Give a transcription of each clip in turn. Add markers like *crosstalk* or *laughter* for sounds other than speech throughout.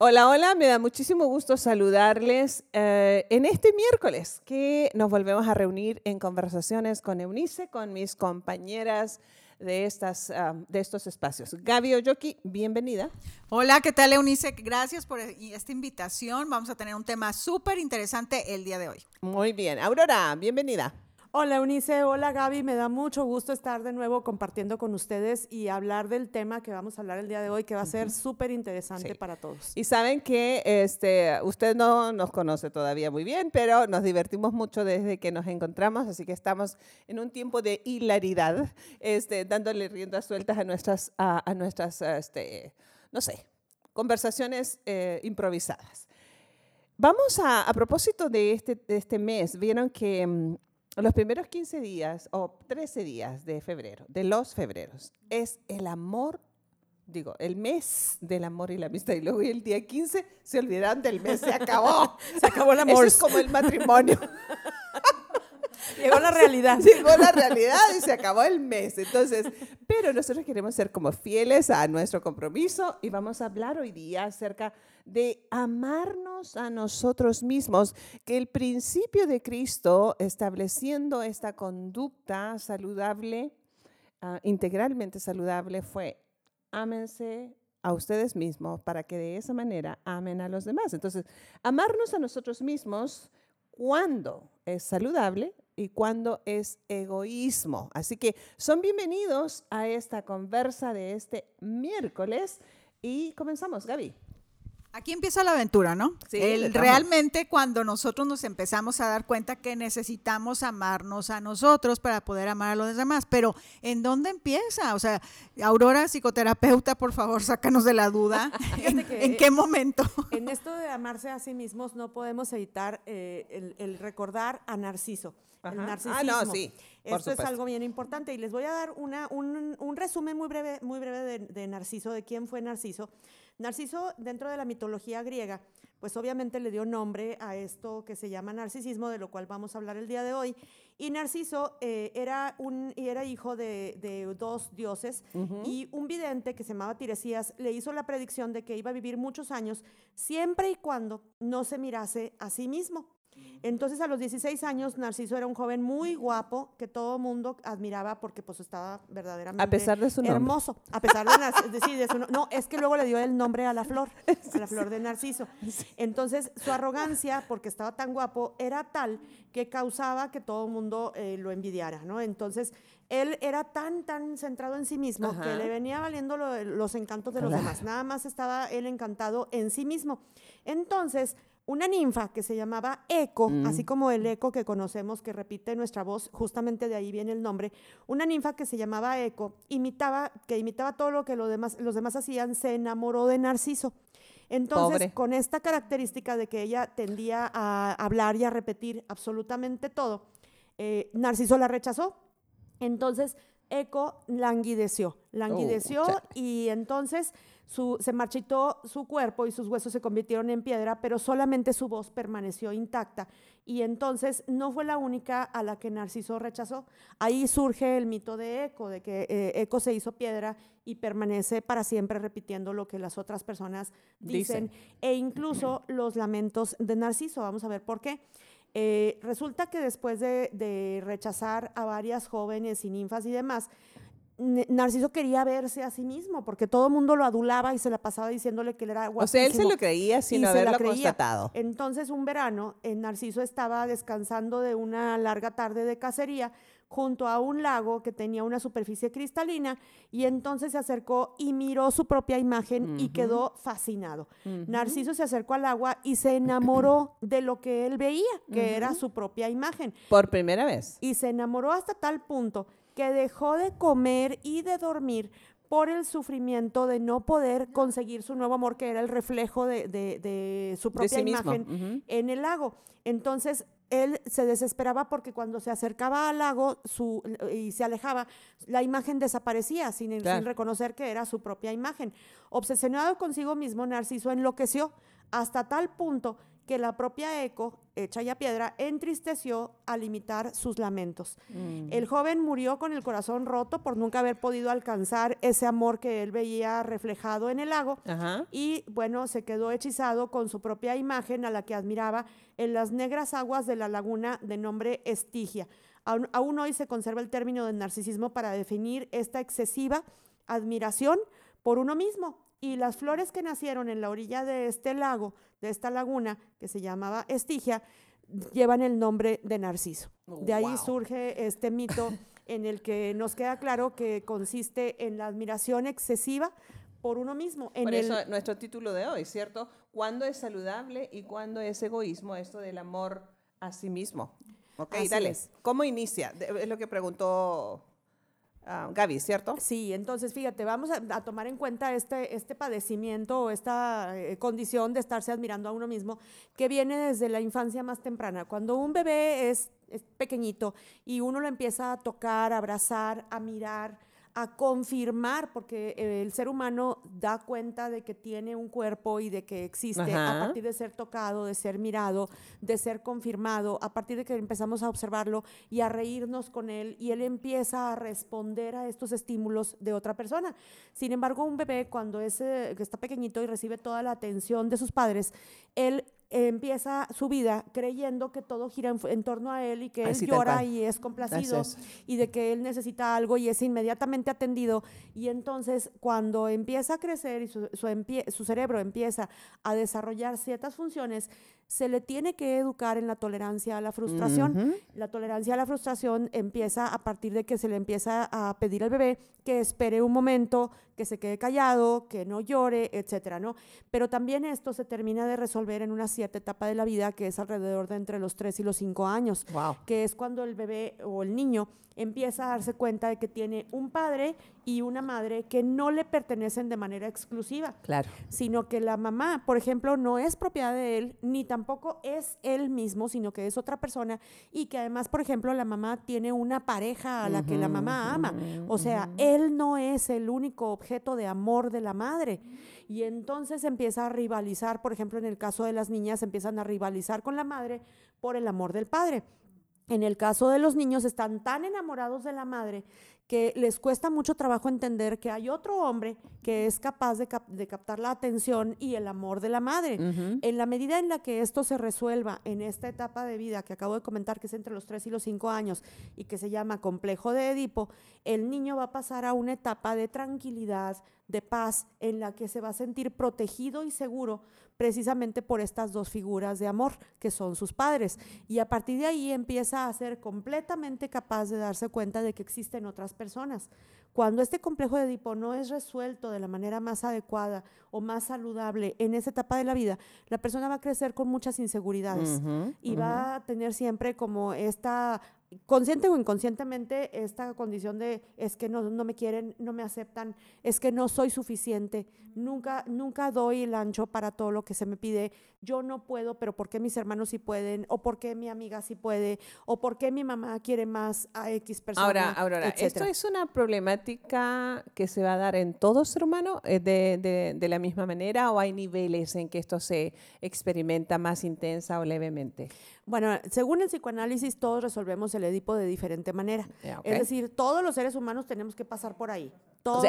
Hola, hola, me da muchísimo gusto saludarles eh, en este miércoles que nos volvemos a reunir en conversaciones con Eunice, con mis compañeras de, estas, ah, de estos espacios. Gaby Oyoki, bienvenida. Hola, ¿qué tal Eunice? Gracias por esta invitación. Vamos a tener un tema súper interesante el día de hoy. Muy bien. Aurora, bienvenida. Hola Eunice, hola Gaby, me da mucho gusto estar de nuevo compartiendo con ustedes y hablar del tema que vamos a hablar el día de hoy, que va a ser súper interesante para todos. Y saben que este, usted no nos conoce todavía muy bien, pero nos divertimos mucho desde que nos encontramos, así que estamos en un tiempo de hilaridad, este, dándole riendas sueltas a nuestras, a, nuestras este, no sé, conversaciones eh, improvisadas. Vamos a, a propósito de este, de este mes, vieron que mm, los primeros 15 días o 13 días de febrero, de los febreros, es el amor, digo, el mes del amor y la amistad. Y luego el día 15 se olvidan del mes, se acabó. *laughs* se acabó el amor. Eso es como el matrimonio. *laughs* Llegó la realidad. *laughs* Llegó la realidad y se acabó el mes. Entonces, pero nosotros queremos ser como fieles a nuestro compromiso y vamos a hablar hoy día acerca de amarnos a nosotros mismos, que el principio de Cristo estableciendo esta conducta saludable, ah, integralmente saludable, fue ámense a ustedes mismos para que de esa manera amen a los demás. Entonces, amarnos a nosotros mismos cuando es saludable y cuando es egoísmo. Así que son bienvenidos a esta conversa de este miércoles y comenzamos, Gaby. Aquí empieza la aventura, ¿no? Sí, realmente cuando nosotros nos empezamos a dar cuenta que necesitamos amarnos a nosotros para poder amar a los demás. Pero ¿en dónde empieza? O sea, Aurora, psicoterapeuta, por favor, sácanos de la duda. *laughs* ¿En, qué momento? En esto de amarse a sí mismos no podemos evitar eh, el, recordar a Narciso. El narcisismo. Ah, no, sí. Esto es algo bien importante y les voy a dar una, un, resumen muy breve, muy breve de, de Narciso, de quién fue Narciso. Narciso, dentro de la mitología griega, pues obviamente le dio nombre a esto que se llama narcisismo, de lo cual vamos a hablar el día de hoy. Y Narciso eh, era, un, era hijo de, dos dioses y un vidente que se llamaba Tiresías le hizo la predicción de que iba a vivir muchos años siempre y cuando no se mirase a sí mismo. Entonces a los 16 años Narciso era un joven muy guapo que todo mundo admiraba porque pues estaba verdaderamente a pesar de su hermoso. A pesar de, sí, de su no, es que luego le dio el nombre a la *laughs* flor, a la flor de Narciso. Entonces su arrogancia porque estaba tan guapo era tal que causaba que todo el mundo eh, lo envidiara, ¿no? Entonces él era tan, tan centrado en sí mismo que le venía valiendo los encantos de los demás. Nada más estaba él encantado en sí mismo. Entonces, una ninfa que se llamaba Eco, mm. así como el eco que conocemos que repite nuestra voz, justamente de ahí viene el nombre, una ninfa que se llamaba Eco, imitaba, que imitaba todo lo que los demás, los demás hacían, se enamoró de Narciso. Entonces, con esta característica de que ella tendía a hablar y a repetir absolutamente todo, eh, Narciso la rechazó. Entonces, Eco languideció, languideció oh, y entonces se marchitó su cuerpo y sus huesos se convirtieron en piedra, pero solamente su voz permaneció intacta. Y entonces no fue la única a la que Narciso rechazó. Ahí surge el mito de Eco, de que eh, Eco se hizo piedra y permanece para siempre repitiendo lo que las otras personas dicen, e incluso *clears throat* los lamentos de Narciso. Vamos a ver por qué. Eh, resulta que después de, de, rechazar a varias jóvenes y ninfas y demás, Narciso quería verse a sí mismo, porque todo el mundo lo adulaba y se la pasaba diciéndole que él era guapísimo. O sea, él se lo creía sin haberlo constatado. Entonces, un verano, eh, Narciso estaba descansando de una larga tarde de cacería junto a un lago que tenía una superficie cristalina y entonces se acercó y miró su propia imagen y quedó fascinado. Narciso se acercó al agua y se enamoró de lo que él veía, que era su propia imagen. Por primera vez. Y se enamoró hasta tal punto que dejó de comer y de dormir por el sufrimiento de no poder conseguir su nuevo amor, que era el reflejo de, su propia imagen en el lago. Entonces, él se desesperaba porque cuando se acercaba al lago su, y se alejaba, la imagen desaparecía sin, sin reconocer que era su propia imagen. Obsesionado consigo mismo, Narciso enloqueció hasta tal punto que la propia Eco, hecha ya piedra, entristeció al imitar sus lamentos. Mm. El joven murió con el corazón roto por nunca haber podido alcanzar ese amor que él veía reflejado en el lago y bueno, se quedó hechizado con su propia imagen a la que admiraba en las negras aguas de la laguna de nombre Estigia. Aún, aún hoy se conserva el término de narcisismo para definir esta excesiva admiración por uno mismo y las flores que nacieron en la orilla de este lago, de esta laguna que se llamaba Estigia, llevan el nombre de Narciso. Oh, de ahí surge este mito *laughs* en el que nos queda claro que consiste en la admiración excesiva por uno mismo. por eso nuestro título de hoy, ¿cierto? ¿Cuándo es saludable y cuándo es egoísmo esto del amor a sí mismo? Ok, dale. ¿Cómo inicia? Es lo que preguntó uh, Gaby, ¿cierto? Sí, entonces fíjate, vamos a, tomar en cuenta este, este padecimiento o esta eh, condición de estarse admirando a uno mismo que viene desde la infancia más temprana. Cuando un bebé es, es pequeñito y uno lo empieza a tocar, a abrazar, a mirar, a confirmar, porque eh, el ser humano da cuenta de que tiene un cuerpo y de que existe a partir de ser tocado, de ser mirado, de ser confirmado, a partir de que empezamos a observarlo y a reírnos con él y él empieza a responder a estos estímulos de otra persona. Sin embargo, un bebé cuando es, eh, está pequeñito y recibe toda la atención de sus padres, él empieza su vida creyendo que todo gira en, torno a él y que él llora y es complacido y de que él necesita algo y es inmediatamente atendido. Y entonces cuando empieza a crecer y su, su, cerebro empieza a desarrollar ciertas funciones, se le tiene que educar en la tolerancia a la frustración. La tolerancia a la frustración empieza a partir de que se le empieza a pedir al bebé que espere un momento, que se quede callado, que no llore, etcétera, ¿no? Pero también esto se termina de resolver en una cierta etapa de la vida que es alrededor de entre los 3 y los 5 años, que es cuando el bebé o el niño empieza a darse cuenta de que tiene un padre y una madre que no le pertenecen de manera exclusiva. Claro. Sino que la mamá, por ejemplo, no es propiedad de él, ni tampoco es él mismo, sino que es otra persona. Y que además, por ejemplo, la mamá tiene una pareja a la que la mamá ama. o sea, él no es el único objeto de amor de la madre. Y entonces empieza a rivalizar, por ejemplo, en el caso de las niñas, empiezan a rivalizar con la madre por el amor del padre. En el caso de los niños, están tan enamorados de la madre que les cuesta mucho trabajo entender que hay otro hombre que es capaz de, captar la atención y el amor de la madre. En la medida en la que esto se resuelva en esta etapa de vida que acabo de comentar, que es entre los 3 y los 5 años y que se llama complejo de Edipo, el niño va a pasar a una etapa de tranquilidad, de paz, en la que se va a sentir protegido y seguro precisamente por estas dos figuras de amor que son sus padres. Y a partir de ahí empieza a ser completamente capaz de darse cuenta de que existen otras personas. Cuando este complejo de Edipo no es resuelto de la manera más adecuada o más saludable en esa etapa de la vida, la persona va a crecer con muchas inseguridades y va a tener siempre como esta consciente o inconscientemente esta condición de es que no, no, me quieren, no me aceptan, es que no soy suficiente, nunca, nunca doy el ancho para todo lo que se me pide, yo no puedo, pero ¿por qué mis hermanos sí pueden? ¿O por qué mi amiga sí puede? ¿O por qué mi mamá quiere más a X persona? Ahora, ahora, ¿esto es una problemática que se va a dar en todo ser humano eh, de, de, de la misma manera o hay niveles en que esto se experimenta más intensa o levemente? Bueno, según el psicoanálisis, todos resolvemos el Edipo de diferente manera. Es decir, todos los seres humanos tenemos que pasar por ahí.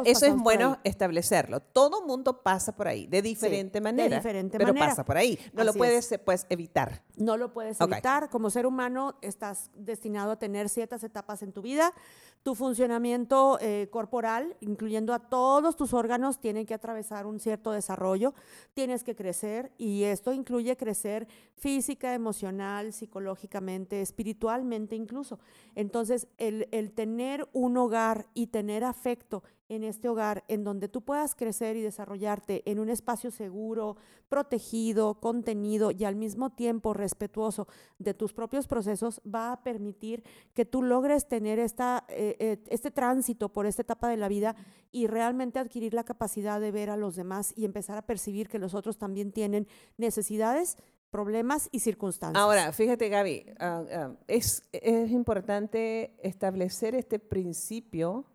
eso es bueno establecerlo. Todo mundo pasa por ahí, de diferente manera. De diferente pero pasa por ahí. No lo puedes pues, evitar. No lo puedes evitar. Como ser humano, estás destinado a tener ciertas etapas en tu vida. Tu funcionamiento eh, corporal, incluyendo a todos tus órganos, tiene que atravesar un cierto desarrollo. Tienes que crecer y esto incluye crecer física, emocional, psicológicamente, espiritualmente incluso. Entonces, el, el tener un hogar y tener afecto en este hogar en donde tú puedas crecer y desarrollarte en un espacio seguro, protegido, contenido y al mismo tiempo respetuoso de tus propios procesos, va a permitir que tú logres tener esta, eh, eh, este tránsito por esta etapa de la vida y realmente adquirir la capacidad de ver a los demás y empezar a percibir que los otros también tienen necesidades problemas y circunstancias. Ahora, fíjate Gaby, ah, ah, es, es importante establecer este principio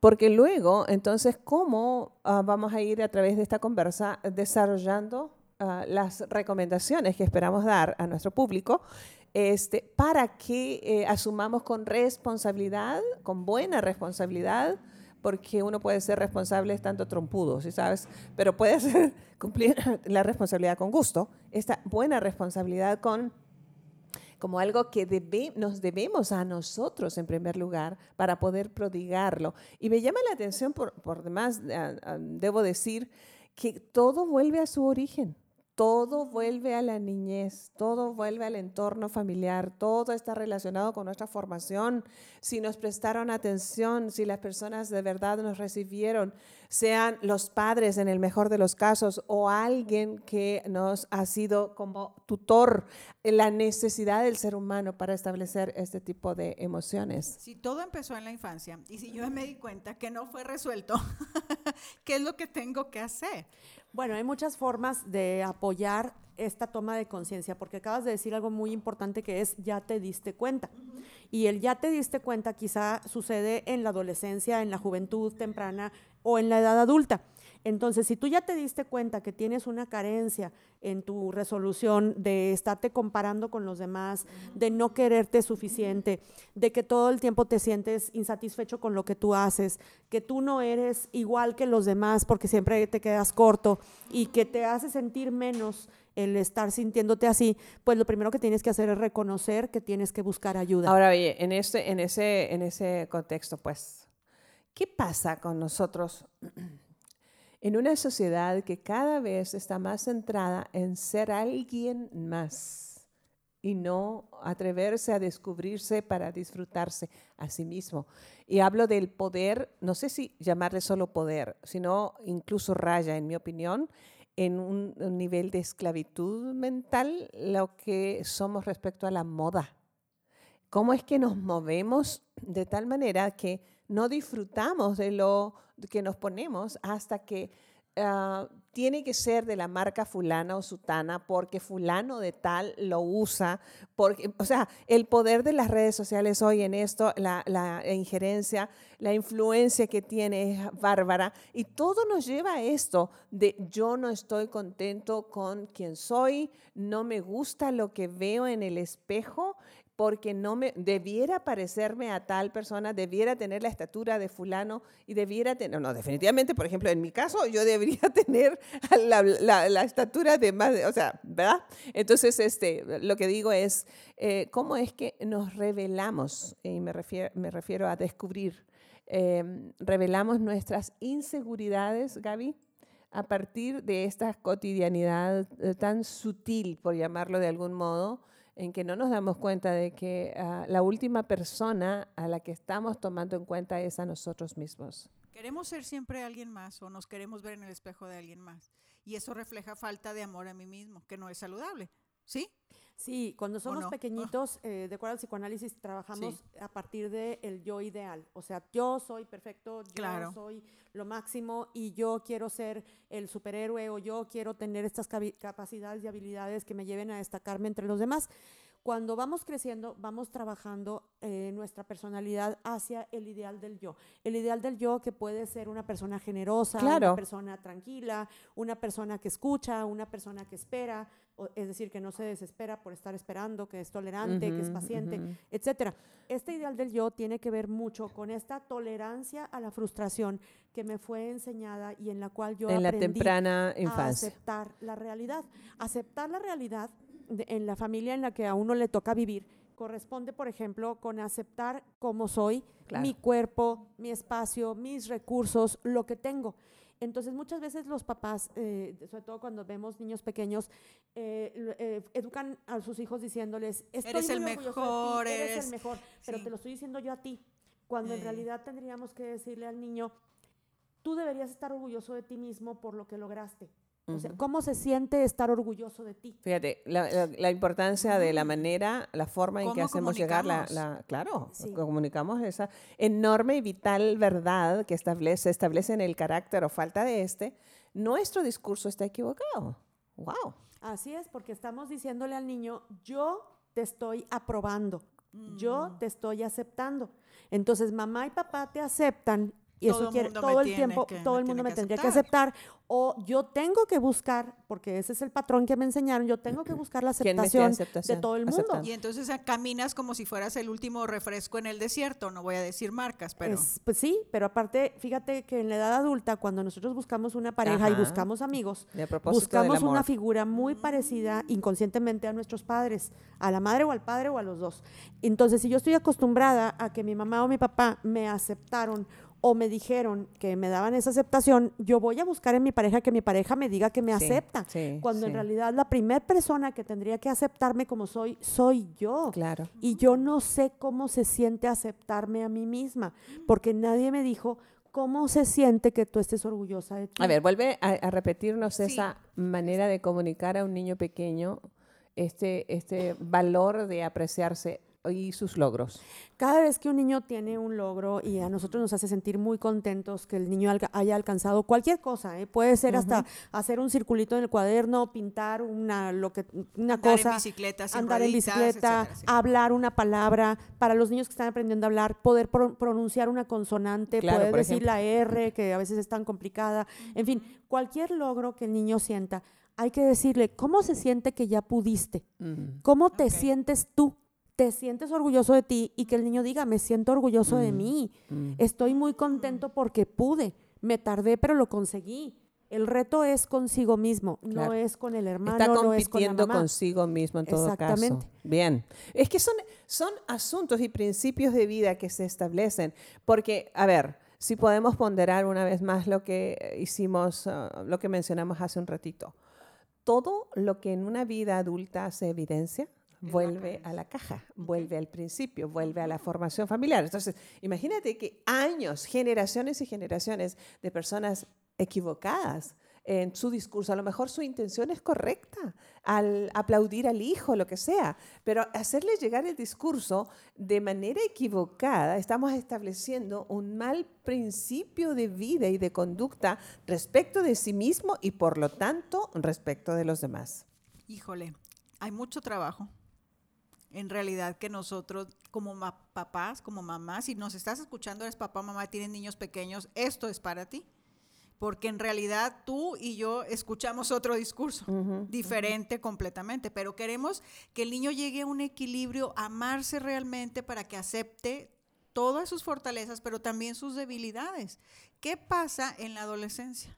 porque luego, entonces, ¿cómo ah, vamos a ir a través de esta conversa desarrollando ah, las recomendaciones que esperamos dar a nuestro público este, para que eh, asumamos con responsabilidad, con buena responsabilidad, porque uno puede ser responsable tanto trompudo, ¿sí sabes? Pero puede *laughs* cumplir la responsabilidad con gusto, esta buena responsabilidad con como algo que nos debemos a nosotros en primer lugar para poder prodigarlo. Y me llama la atención, por, demás, debo decir, que todo vuelve a su origen todo vuelve a la niñez, todo vuelve al entorno familiar, todo está relacionado con nuestra formación. Si nos prestaron atención, si las personas de verdad nos recibieron, sean los padres en el mejor de los casos o alguien que nos ha sido como tutor la necesidad del ser humano para establecer este tipo de emociones. Si todo empezó en la infancia y si yo me di cuenta que no fue resuelto, *laughs* ¿qué es lo que tengo que hacer? Bueno, hay muchas formas de apoyar esta toma de conciencia, porque acabas de decir algo muy importante que es ya te diste cuenta. Y el ya te diste cuenta quizá sucede en la adolescencia, en la juventud temprana o en la edad adulta. Entonces, si tú ya te diste cuenta que tienes una carencia en tu resolución de estarte comparando con los demás, de no quererte suficiente, de que todo el tiempo te sientes insatisfecho con lo que tú haces, que tú no eres igual que los demás porque siempre te quedas corto y que te hace sentir menos el estar sintiéndote así, pues lo primero que tienes que hacer es reconocer que tienes que buscar ayuda. Ahora, oye, en, este, en, ese, en ese contexto, pues, ¿qué pasa con nosotros? *clears throat* en una sociedad que cada vez está más centrada en ser alguien más y no atreverse a descubrirse para disfrutarse a sí mismo. Y hablo del poder, no sé si llamarle solo poder, sino incluso raya, en mi opinión, en un, nivel de esclavitud mental lo que somos respecto a la moda. ¿Cómo es que nos movemos de tal manera que no disfrutamos de lo que nos ponemos hasta que ah, tiene que ser de la marca fulana o sutana porque fulano de tal lo usa. Porque, o sea, el poder de las redes sociales hoy en esto, la, la injerencia, la influencia que tiene es bárbara. Y todo nos lleva a esto de yo no estoy contento con quien soy, no me gusta lo que veo en el espejo porque no me debiera parecerme a tal persona, debiera tener la estatura de fulano y debiera tener, no, definitivamente, por ejemplo, en mi caso, yo debería *laughs* tener la, estatura de más, o sea, ¿verdad? Entonces, este, lo que digo es, eh, ¿cómo es que nos revelamos? Y me refiero, me refiero a descubrir, em, revelamos nuestras inseguridades, Gaby, a partir de esta cotidianidad eh, tan sutil, por llamarlo de algún modo, en que no nos damos cuenta de que ah, la última persona a la que estamos tomando en cuenta es a nosotros mismos. Queremos ser siempre alguien más o nos queremos ver en el espejo de alguien más. Y eso refleja falta de amor a mí mismo, que no es saludable. ¿Sí? Sí, cuando somos pequeñitos, eh, de acuerdo al psicoanálisis, trabajamos a partir del el yo ideal. O sea, yo soy perfecto, yo soy lo máximo y yo quiero ser el superhéroe o yo quiero tener estas capacidades y habilidades que me lleven a destacarme entre los demás. Cuando vamos creciendo, vamos trabajando eh, nuestra personalidad hacia el ideal del yo. El ideal del yo que puede ser una persona generosa, una persona tranquila, una persona que escucha, una persona que espera, es decir, que no se desespera por estar esperando, que es tolerante, que es paciente, etc. etcétera. Este ideal del yo tiene que ver mucho con esta tolerancia a la frustración que me fue enseñada y en la cual yo en la temprana infancia. a aceptar la realidad. Aceptar la realidad en la familia en la que a uno le toca vivir corresponde, por ejemplo, con aceptar cómo soy, mi cuerpo, mi espacio, mis recursos, lo que tengo. Entonces, muchas veces los papás, eh, sobre todo cuando vemos niños pequeños, eh, eh, educan a sus hijos diciéndoles, eres el mejor, eres, el mejor, pero te lo estoy diciendo yo a ti, cuando en realidad tendríamos que decirle al niño, tú deberías estar orgulloso de ti mismo por lo que lograste. ¿Cómo se siente estar orgulloso de ti? Fíjate, la, importancia de la manera, la forma en que hacemos llegar la, claro, comunicamos esa enorme y vital verdad que establece, establece en el carácter o falta de este, nuestro discurso está equivocado. Wow. Así es, porque estamos diciéndole al niño, yo te estoy aprobando, yo mm. te estoy aceptando. Entonces, mamá y papá te aceptan y eso quiere todo el tiempo, todo el mundo me, tendría que aceptar. o yo tengo que buscar, porque ese es el patrón que me enseñaron, yo tengo que buscar la aceptación, de todo el mundo. Y entonces caminas como si fueras el último refresco en el desierto, no voy a decir marcas, pero... pues sí, pero aparte, fíjate que en la edad adulta, cuando nosotros buscamos una pareja y buscamos amigos, buscamos una figura muy parecida inconscientemente a nuestros padres, a la madre o al padre o a los dos. Entonces, si yo estoy acostumbrada a que mi mamá o mi papá me aceptaron o me dijeron que me daban esa aceptación, yo voy a buscar en mi pareja que mi pareja me diga que me acepta. cuando en realidad la primera persona que tendría que aceptarme como soy, soy yo. Claro. Y yo no sé cómo se siente aceptarme a mí misma, porque nadie me dijo cómo se siente que tú estés orgullosa de ti. A ver, vuelve a, repetirnos esa manera de comunicar a un niño pequeño este, este valor de apreciarse y sus logros. Cada vez que un niño tiene un logro y a nosotros nos hace sentir muy contentos que el niño haya alcanzado cualquier cosa, ¿eh? puede ser hasta hacer un circulito en el cuaderno, pintar una, lo que, una andar cosa, en bicicleta, andar en bicicleta, hablar una palabra, para los niños que están aprendiendo a hablar, poder pronunciar una consonante, poder decir la R, que a veces es tan complicada, en fin, cualquier logro que el niño sienta, hay que decirle, ¿cómo se siente que ya pudiste? ¿Cómo te sientes tú? Te sientes orgulloso de ti y que el niño diga, me siento orgulloso de mí, mm. estoy muy contento porque pude, me tardé pero lo conseguí. El reto es consigo mismo, no es con el hermano, Está no es con la mamá. consigo mismo en todo Exactamente. caso. Bien. Es que son, son asuntos y principios de vida que se establecen, porque, a ver, si podemos ponderar una vez más lo que hicimos, ah, lo que mencionamos hace un ratito. Todo lo que en una vida adulta se evidencia, vuelve a la caja, vuelve al principio, vuelve a la formación familiar. Entonces, imagínate que años, generaciones y generaciones de personas equivocadas en su discurso, a lo mejor su intención es correcta, al aplaudir al hijo, lo que sea, pero hacerle llegar el discurso de manera equivocada, estamos estableciendo un mal principio de vida y de conducta respecto de sí mismo y por lo tanto respecto de los demás. Híjole, hay mucho trabajo en realidad que nosotros como papás, como mamás, si nos estás escuchando, eres papá, mamá, tienes niños pequeños, esto es para ti. Porque en realidad tú y yo escuchamos otro discurso, diferente completamente, pero queremos que el niño llegue a un equilibrio, amarse realmente para que acepte todas sus fortalezas, pero también sus debilidades. ¿Qué pasa en la adolescencia?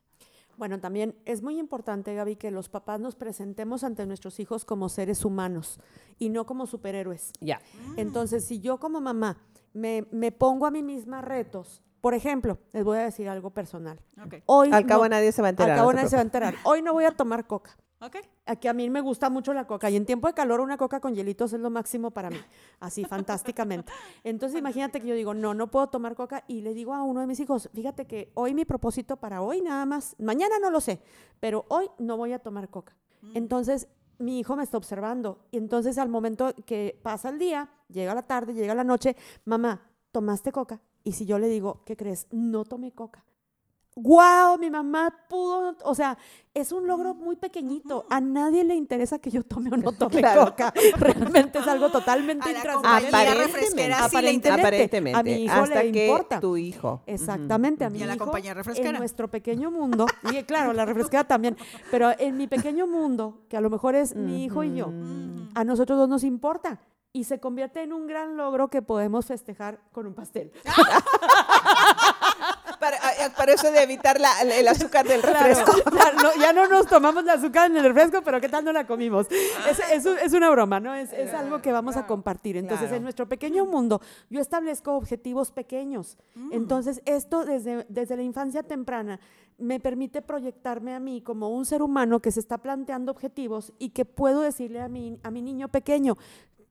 Bueno, también es muy importante, Gaby, que los papás nos presentemos ante nuestros hijos como seres humanos y no como superhéroes. Ya. Entonces, si yo como mamá me, pongo a mí misma retos, por ejemplo, les voy a decir algo personal. Hoy al cabo nadie se va a enterar. Al cabo nadie se va a enterar. Hoy no voy a tomar coca. Okay. Aquí a mí me gusta mucho la coca y en tiempo de calor una coca con hielitos es lo máximo para mí, así fantásticamente. Entonces imagínate que yo digo, no, no puedo tomar coca y le digo a uno de mis hijos, fíjate que hoy mi propósito para hoy nada más, mañana no lo sé, pero hoy no voy a tomar coca. Mm. Entonces mi hijo me está observando y entonces al momento que pasa el día, llega la tarde, llega la noche, mamá, ¿tomaste coca? Y si yo le digo, ¿qué crees? No tomé coca wow, mi mamá pudo, o sea, es un logro muy pequeñito. A nadie le interesa que yo tome o no *laughs* tome coca. *laughs* Realmente es algo totalmente intranscendente. Aparentemente, aparentemente, A mi hijo le importa. tu hijo. Exactamente, a mi hijo. En nuestro pequeño mundo, y claro, la refresquera también, pero en mi pequeño mundo, que a lo mejor es mi hijo y yo, a nosotros dos nos importa y se convierte en un gran logro que podemos festejar con un pastel. *laughs* para, eso de evitar el azúcar del refresco. *laughs* ya no nos tomamos el azúcar en el refresco, pero ¿qué tal no la comimos? Es, es, una broma, ¿no? Es, es, algo que vamos a compartir. Entonces, en nuestro pequeño mundo, yo establezco objetivos pequeños. Mm. Entonces, esto desde, desde la infancia temprana me permite proyectarme a mí como un ser humano que se está planteando objetivos y que puedo decirle a mi, a mi niño pequeño,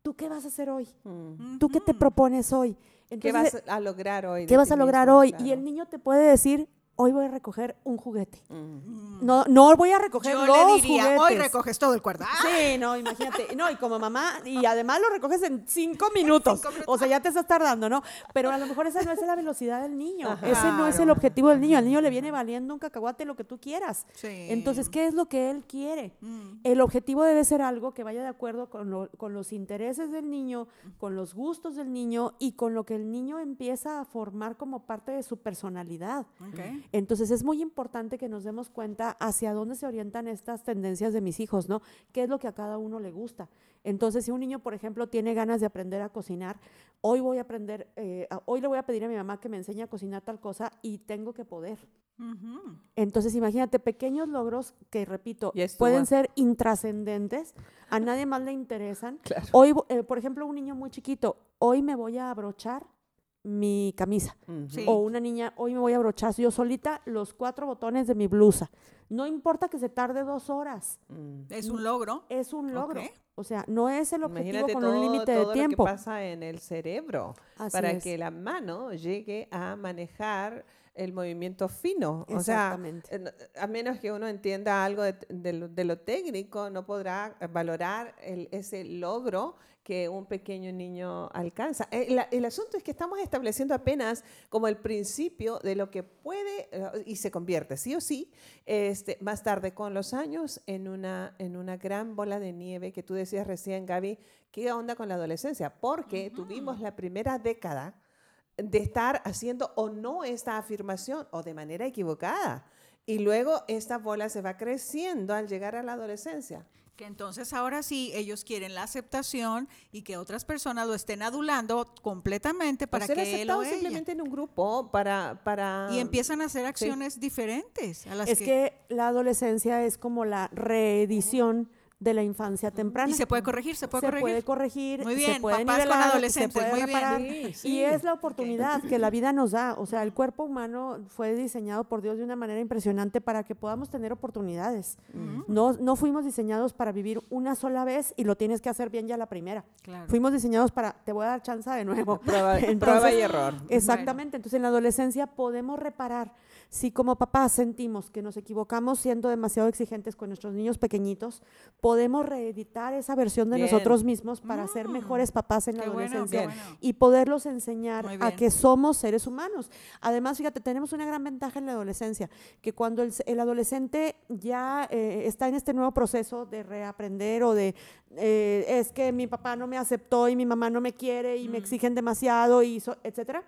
¿tú qué vas a hacer hoy? Mm. ¿Tú qué te propones hoy? ¿Qué vas a lograr hoy? ¿Qué vas a lograr hoy? Y el niño te puede decir hoy voy a recoger un juguete. Mm. No, no voy a recoger Yo los le diría, Hoy recoges todo el cuarto. Sí, no, imagínate. No, y como mamá, y *laughs* además lo recoges en cinco minutos. O sea, ya te estás tardando, ¿no? Pero a lo mejor esa no es la velocidad del niño. Ese no es el objetivo del niño. Al niño le viene valiendo un cacahuate lo que tú quieras. Entonces, ¿qué es lo que él quiere? Mm. El objetivo debe ser algo que vaya de acuerdo con, con los intereses del niño, con los gustos del niño y con lo que el niño empieza a formar como parte de su personalidad. Entonces es muy importante que nos demos cuenta hacia dónde se orientan estas tendencias de mis hijos, ¿no? ¿Qué es lo que a cada uno le gusta? Entonces, si un niño, por ejemplo, tiene ganas de aprender a cocinar, hoy voy a aprender, eh, hoy le voy a pedir a mi mamá que me enseñe a cocinar tal cosa y tengo que poder. Entonces, imagínate, pequeños logros que, repito, pueden ser intrascendentes, a nadie más le interesan. *laughs* Hoy, eh, por ejemplo, un niño muy chiquito, hoy me voy a abrochar mi camisa. O una niña, hoy me voy a abrochar yo solita los cuatro botones de mi blusa. No importa que se tarde dos horas. Mm. Es un logro. Es un logro. O sea, no es el objetivo con un límite de tiempo. Lo que pasa en el cerebro para que la mano llegue a manejar el movimiento fino. O sea, a menos que uno entienda algo de, lo, técnico, no podrá valorar ese logro que un pequeño niño alcanza. Eh, el, asunto es que estamos estableciendo apenas como el principio de lo que puede eh, y se convierte, sí o sí, este, más tarde con los años en una, en una gran bola de nieve que tú decías recién, Gaby, ¿qué onda con la adolescencia? Porque tuvimos la primera década de estar haciendo o no esta afirmación o de manera equivocada. Y luego esta bola se va creciendo al llegar a la adolescencia. Que entonces ahora sí ellos quieren la aceptación y que otras personas lo estén adulando completamente para que él o simplemente en un grupo para para y empiezan a hacer acciones diferentes a las es que... la adolescencia es como la reedición de la infancia temprana. Y se puede corregir, se puede corregir. Se puede corregir, muy bien, se puede papás con adolescentes, muy bien. Y es la oportunidad que la vida nos da. O sea, el cuerpo humano fue diseñado por Dios de una manera impresionante para que podamos tener oportunidades. no, no fuimos diseñados para vivir una sola vez y lo tienes que hacer bien ya la primera. Fuimos diseñados para, te voy a dar chance de nuevo. Prueba, *laughs* y error. Exactamente. Entonces, en la adolescencia podemos reparar. Si como papás sentimos que nos equivocamos siendo demasiado exigentes con nuestros niños pequeñitos, podemos reeditar esa versión de nosotros mismos para ser mm. mejores papás en la adolescencia y poderlos enseñar a que somos seres humanos. Además, fíjate, tenemos una gran ventaja en la adolescencia, que cuando el, adolescente ya eh, está en este nuevo proceso de reaprender o de, eh, es que mi papá no me aceptó y mi mamá no me quiere y me mm. exigen demasiado, y etcétera,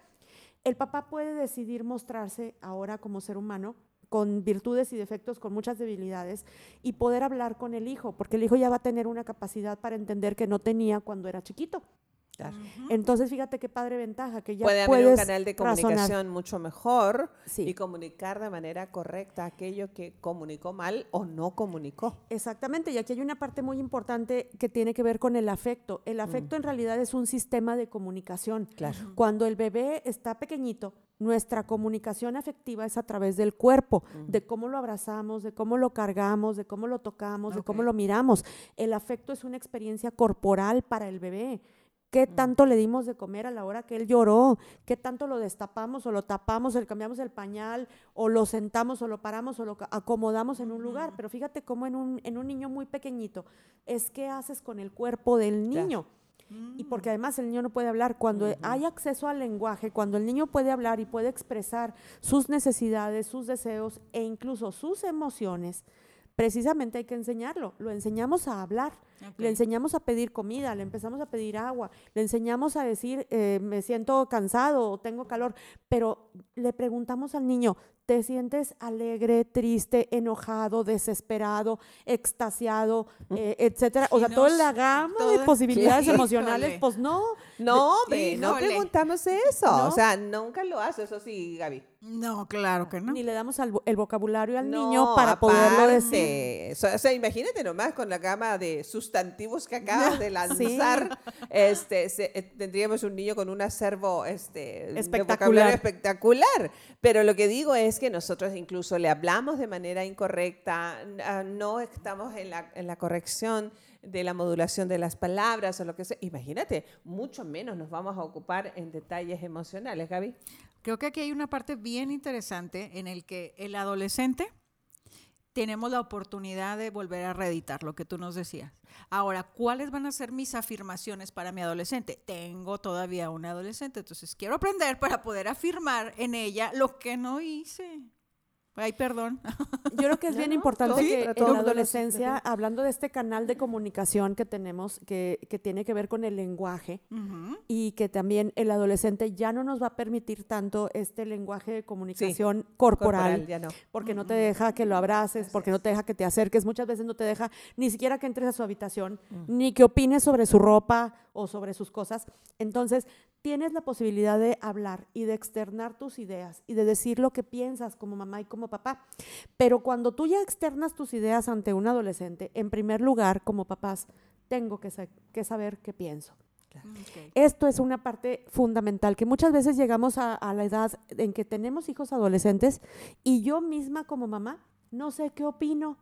el papá puede decidir mostrarse ahora como ser humano con virtudes y defectos, con muchas debilidades, y poder hablar con el hijo, porque el hijo ya va a tener una capacidad para entender que no tenía cuando era chiquito. Entonces, fíjate qué padre ventaja, que ya puede haber un canal de comunicación mucho mejor y comunicar de manera correcta aquello que comunicó mal o no comunicó. Exactamente, y aquí hay una parte muy importante que tiene que ver con el afecto. El afecto en realidad es un sistema de comunicación. Claro. Cuando el bebé está pequeñito, nuestra comunicación afectiva es a través del cuerpo, de cómo lo abrazamos, de cómo lo cargamos, de cómo lo tocamos, de cómo lo miramos. El afecto es una experiencia corporal para el bebé. ¿Qué tanto le dimos de comer a la hora que él lloró? ¿Qué tanto lo destapamos o lo tapamos, o le cambiamos el pañal, o lo sentamos o lo paramos o lo acomodamos en un lugar? Pero fíjate cómo en un, en un niño muy pequeñito es qué haces con el cuerpo del niño. Y porque mm. además el niño no puede hablar. Cuando hay acceso al lenguaje, cuando el niño puede hablar y puede expresar sus necesidades, sus deseos e incluso sus emociones, precisamente hay que enseñarlo. Lo enseñamos a hablar, le enseñamos a pedir comida, le empezamos a pedir agua, le enseñamos a decir, eh, me siento cansado o tengo calor, pero le preguntamos al niño, ¿te sientes alegre, triste, enojado, desesperado, extasiado, eh, etcétera? O sea, toda la gama de posibilidades emocionales, pues no. No, no preguntamos eso. O sea, nunca lo hace, eso sí, Gaby. No, claro que no. Ni le damos el vocabulario al niño para poderlo decir. O sea, imagínate nomás con la gama de sustantivos que acabas *laughs* de lanzar, este, eh, tendríamos un niño con un acervo este, espectacular. espectacular. Pero lo que digo es que nosotros incluso le hablamos de manera incorrecta, ah, no estamos en la, en la corrección de la modulación de las palabras o lo que sea. Imagínate, mucho menos nos vamos a ocupar en detalles emocionales, Gaby. Creo que aquí hay una parte bien interesante en el que el adolescente tenemos la oportunidad de volver a reeditar lo que tú nos decías. Ahora, ¿cuáles van a ser mis afirmaciones para mi adolescente? Tengo todavía una adolescente, entonces quiero aprender para poder afirmar en ella lo que no hice. Ay, perdón. Yo creo que es *laughs* bien importante que en la adolescencia, hablando de este canal de comunicación que tenemos, que, que tiene que ver con el lenguaje, y que también el adolescente ya no nos va a permitir tanto este lenguaje de comunicación corporal, porque no te deja que lo abraces, porque no te deja que te acerques, muchas veces no te deja ni siquiera que entres a su habitación, ni que opines sobre su ropa o sobre sus cosas. Entonces, tienes la posibilidad de hablar y de externar tus ideas y de decir lo que piensas como mamá y como papá. Pero cuando tú ya externas tus ideas ante un adolescente, en primer lugar, como papás, tengo que, saber qué pienso. Esto es una parte fundamental, que muchas veces llegamos a, a la edad en que tenemos hijos adolescentes y yo misma como mamá no sé qué opino.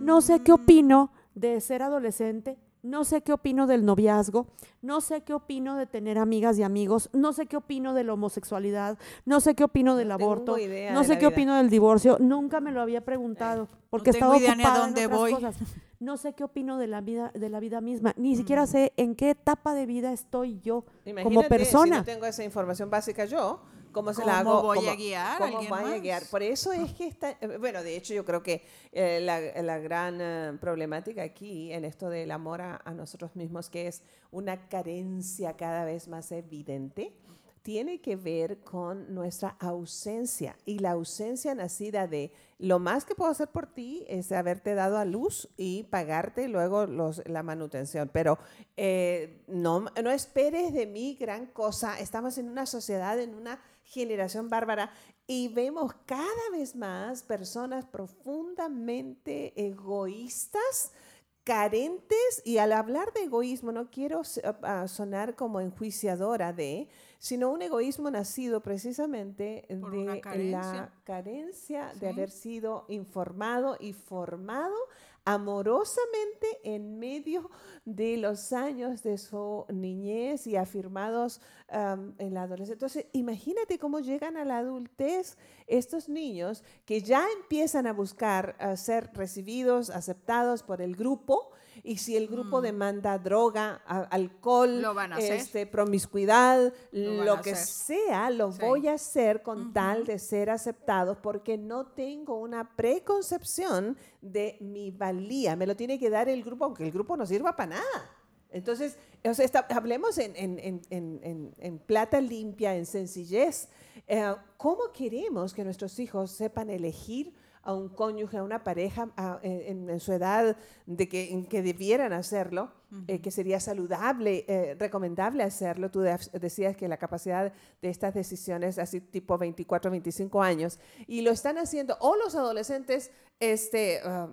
No sé qué opino de ser adolescente, no sé qué opino del noviazgo, no sé qué opino de tener amigas y amigos, no sé qué opino de la homosexualidad, no sé qué opino del aborto, no sé qué opino del divorcio, nunca me lo había preguntado porque estaba ocupada en otras voy. cosas. *laughs* No sé qué opino de la vida de la vida misma, ni siquiera sé en qué etapa de vida estoy yo como persona. Si no tengo esa información básica yo, ¿Cómo se la hago? voy a guiar? ¿Cómo voy a guiar? Por eso es que está, eh, bueno, de hecho yo creo que eh, la, la, gran eh, problemática aquí en esto del amor a, a, nosotros mismos, que es una carencia cada vez más evidente, tiene que ver con nuestra ausencia y la ausencia nacida de lo más que puedo hacer por ti es haberte dado a luz y pagarte luego los, la manutención. Pero no, no esperes de mí gran cosa. Estamos en una sociedad, en una generación bárbara y vemos cada vez más personas profundamente egoístas, carentes, y al hablar de egoísmo no quiero sonar como enjuiciadora de, sino un egoísmo nacido precisamente de la carencia. de haber sido informado y formado amorosamente en medio de los años de su niñez y afirmados en la adolescencia. Entonces, imagínate cómo llegan a la adultez estos niños que ya empiezan a buscar ser recibidos, aceptados por el grupo y si el grupo mm. demanda droga, alcohol, este, promiscuidad, lo, que sea, lo voy a hacer con tal de ser aceptado porque no tengo una preconcepción de mi valía. Me lo tiene que dar el grupo, aunque el grupo no sirva para nada. Entonces, hablemos en, plata limpia, en sencillez. Eh, ¿Cómo queremos que nuestros hijos sepan elegir a un cónyuge, a una pareja en, su edad de que, en que debieran hacerlo, eh, que sería saludable, eh, recomendable hacerlo. Tú decías que la capacidad de estas decisiones, así tipo 24, 25 años, y lo están haciendo, o los adolescentes, este, ah,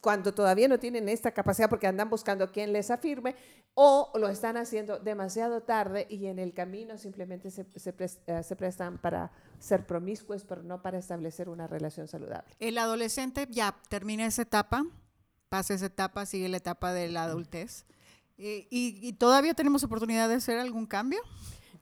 cuando todavía no tienen esta capacidad porque andan buscando quien les afirme o lo están haciendo demasiado tarde y en el camino simplemente se, eh, se, prestan para ser promiscuos, pero no para establecer una relación saludable. El adolescente ya termina esa etapa, pasa esa etapa, sigue la etapa de la adultez. Eh, y, todavía tenemos oportunidad de hacer algún cambio?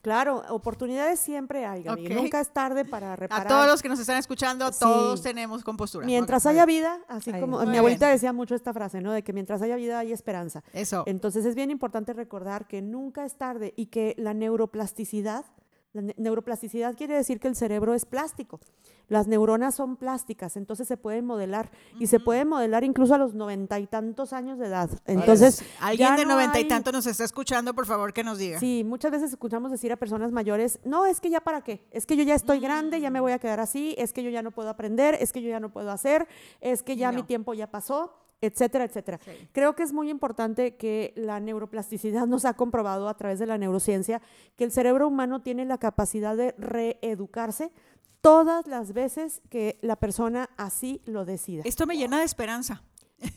Claro, oportunidades siempre hay, Gaby. Nunca es tarde para reparar. A todos los que nos están escuchando, todos tenemos compostura. Mientras haya vida, así como mi abuelita decía mucho esta frase, ¿no? De que mientras haya vida hay esperanza. Eso. Entonces es bien importante recordar que nunca es tarde y que la neuroplasticidad la neuroplasticidad quiere decir que el cerebro es plástico. Las neuronas son plásticas, entonces se pueden modelar y se pueden modelar incluso a los noventa y tantos años de edad. Entonces, alguien de noventa y tantos nos está escuchando, por favor que nos diga. Sí, muchas veces escuchamos decir a personas mayores, no, es que ya para qué, es que yo ya estoy grande, ya me voy a quedar así, es que yo ya no puedo aprender, es que yo ya no puedo hacer, es que ya mi tiempo ya pasó etcétera, etcétera. Creo que es muy importante que la neuroplasticidad nos ha comprobado a través de la neurociencia que el cerebro humano tiene la capacidad de reeducarse todas las veces que la persona así lo decida. Esto me llena de esperanza.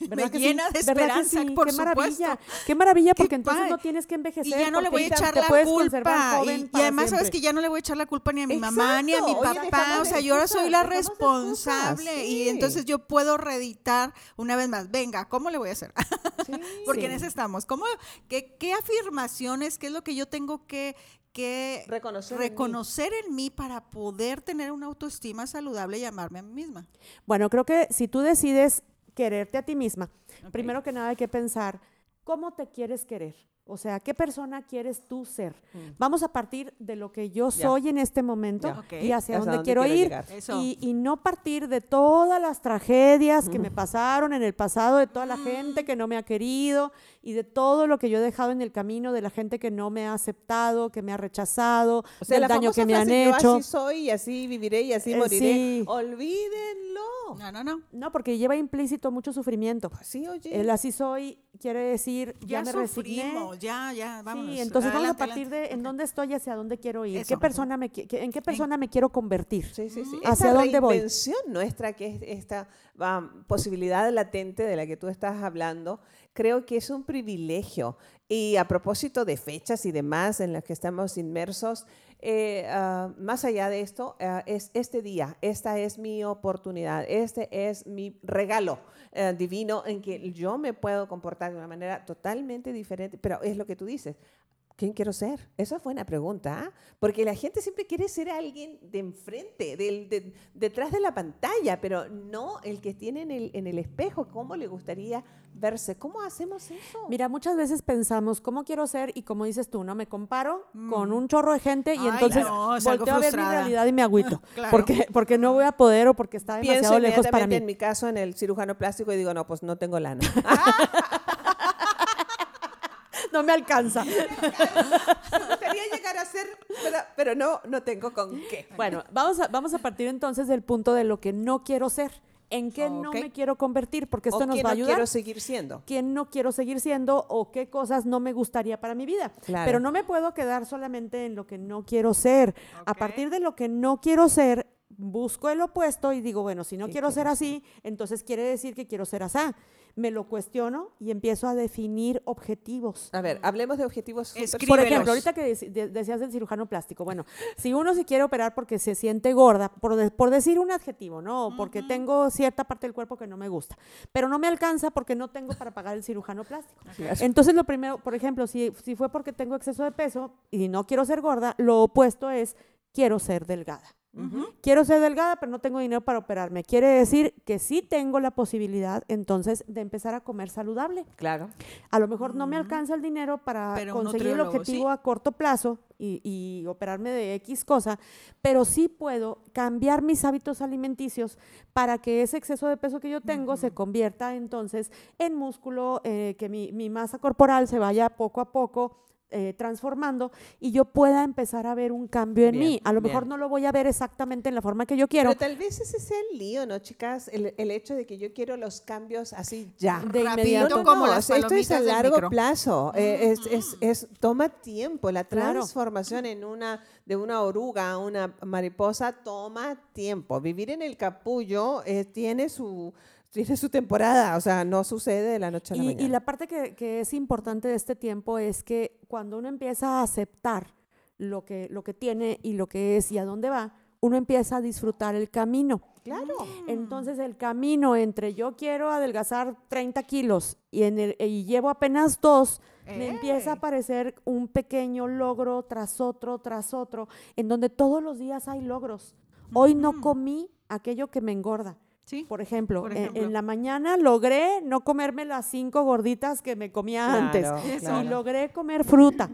*laughs* me llena de esperanza, por qué maravilla, qué maravilla, porque entonces no tienes que envejecer. Y ya no le voy a echar la culpa. Y, además, sabes que ya no le voy a echar la culpa ni a mi mamá ni a mi papá. o sea, yo ahora soy la responsable y entonces yo puedo reeditar una vez más. Venga, ¿cómo le voy a hacer? *laughs* porque en eso estamos. ¿Cómo, qué, ¿Qué afirmaciones, qué es lo que yo tengo que, que reconocer, reconocer en, mí. para poder tener una autoestima saludable y amarme a mí misma. Bueno, creo que si tú decides quererte a ti misma, primero que nada hay que pensar cómo te quieres querer. O sea, ¿qué persona quieres tú ser? Mm. Vamos a partir de lo que yo soy en este momento y hacia dónde, quiero, ir. Y, no partir de todas las tragedias que me pasaron en el pasado, de toda la gente que no me ha querido y de todo lo que yo he dejado en el camino, de la gente que no me ha aceptado, que me ha rechazado, o sea, del daño que me han hecho. así soy y así viviré y así eh, moriré. Olvídenlo. No, no, no. No, porque lleva implícito mucho sufrimiento. Pues sí, oye. El así soy quiere decir ya, me resigné. Ya, ya, vamos. Sí, entonces vamos a partir de en dónde estoy hacia dónde quiero ir. ¿Qué persona me, ¿En qué persona me quiero convertir? Sí, sí, sí. ¿Hacia dónde voy? nuestra, que es esta posibilidad latente de la que tú estás hablando, creo que es un privilegio. Y a propósito de fechas y demás en las que estamos inmersos, eh, ah, más allá de esto, ah, es este día, esta es mi oportunidad, este es mi regalo eh, divino en que yo me puedo comportar de una manera totalmente diferente, pero es lo que tú dices. ¿Quién quiero ser? Esa fue una pregunta, ¿ah? porque la gente siempre quiere ser alguien de enfrente, del, detrás de la pantalla, pero no el que tiene en el, en el espejo, cómo le gustaría verse. ¿Cómo hacemos eso? Mira, muchas veces pensamos, ¿cómo quiero ser? Y como dices tú, ¿no? Me comparo con mm. un chorro de gente y entonces volteo a ver mi realidad y me agüito. *laughs* porque, porque no voy a poder o porque está demasiado lejos para mí. en mi caso, en el cirujano plástico y digo, no, pues no tengo lana. *laughs* *laughs* no me alcanza. *laughs* me gustaría llegar a ser, pero, no, no tengo con qué. Bueno, vamos a, vamos a partir entonces del punto de lo que no quiero ser en qué no me quiero convertir, porque esto nos va a ayudar. quiero seguir siendo? ¿Quién no quiero seguir siendo o qué cosas no me gustaría para mi vida? Pero no me puedo quedar solamente en lo que no quiero ser. A partir de lo que no quiero ser, busco el opuesto y digo, bueno, si no quiero ser así, entonces quiere decir que quiero ser así me lo cuestiono y empiezo a definir objetivos. A ver, hablemos de objetivos. Por ejemplo, ahorita que decías del cirujano plástico, bueno, si uno se quiere operar porque se siente gorda, por, por decir un adjetivo, ¿no? Porque tengo cierta parte del cuerpo que no me gusta, pero no me alcanza porque no tengo para pagar el cirujano plástico. Entonces, lo primero, por ejemplo, si, si fue porque tengo exceso de peso y no quiero ser gorda, lo opuesto es quiero ser delgada. Quiero ser delgada, pero no tengo dinero para operarme. Quiere decir que sí tengo la posibilidad entonces de empezar a comer saludable. Claro. A lo mejor no me alcanza el dinero para conseguir el objetivo a corto plazo y, operarme de X cosa, pero sí puedo cambiar mis hábitos alimenticios para que ese exceso de peso que yo tengo se convierta entonces en músculo, eh, que mi, mi masa corporal se vaya poco a poco eh, transformando y yo pueda empezar a ver un cambio en mí. A lo mejor no lo voy a ver exactamente en la forma que yo quiero. Pero tal vez ese sea el lío, ¿no, chicas? El, el hecho de que yo quiero los cambios así ya. De inmediato. como esto es a largo plazo. Eh, es, es, es, toma tiempo. La transformación en una, de una oruga a una mariposa toma tiempo. Vivir en el capullo eh, tiene su tiene su temporada, o sea, no sucede de la noche a la mañana. Y la parte que, que, es importante de este tiempo es que cuando uno empieza a aceptar lo que, lo que tiene y lo que es y a dónde va, uno empieza a disfrutar el camino. Claro. Entonces el camino entre yo quiero adelgazar 30 kilos y, en el, y llevo apenas dos, me empieza a aparecer un pequeño logro tras otro, tras otro, en donde todos los días hay logros. Hoy no comí aquello que me engorda por, ejemplo, En, la mañana logré no comerme las cinco gorditas que me comía antes y logré comer fruta.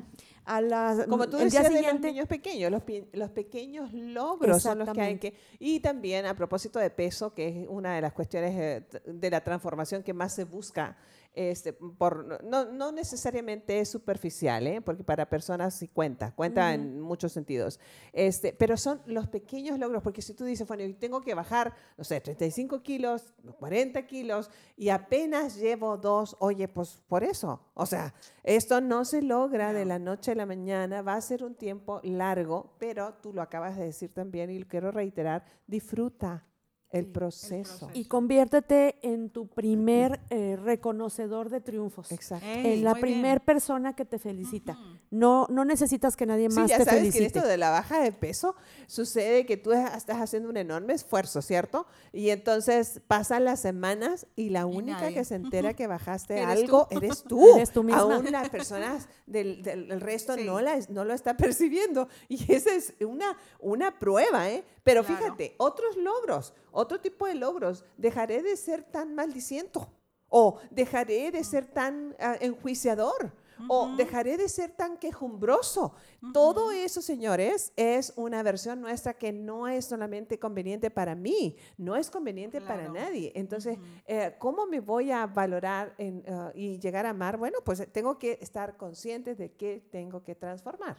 A las, Como tú decías de los niños pequeños, los, los pequeños logros son los que hay que... Y también a propósito de peso, que es una de las cuestiones de la transformación que más se busca este, por, no, no, necesariamente es superficial, ¿eh? porque para personas sí cuenta, cuenta en muchos sentidos. Este, pero son los pequeños logros, porque si tú dices, bueno, tengo que bajar, no sé, 35 kilos, 40 kilos, y apenas llevo dos, oye, pues por eso. O sea, esto no se logra de la noche a la mañana, va a ser un tiempo largo, pero tú lo acabas de decir también y lo quiero reiterar, disfruta El proceso. Y conviértete en tu primer eh, reconocedor de triunfos. Exacto. en la primer persona que te felicita. No, no necesitas que nadie más sí, ya te sabes felicite. que esto de la baja de peso sucede que tú estás haciendo un enorme esfuerzo, ¿cierto? Y entonces pasan las semanas y la única nadie. que se entera que bajaste Eres algo tú. eres *laughs* tú. Eres tú misma. Aún las personas del, del- del resto Sí. no, la, no lo está percibiendo. Y esa es una, una prueba, ¿eh? Pero Claro. fíjate, otros logros, otro tipo de logros. Dejaré de ser tan maldiciento. O dejaré de ser tan ah, enjuiciador. O dejaré de ser tan quejumbroso. Todo eso, señores, es una versión nuestra que no es solamente conveniente para mí, no es conveniente para nadie. Entonces, eh, ¿cómo me voy a valorar en, ah, y llegar a amar? Bueno, pues tengo que estar consciente de que tengo que transformar.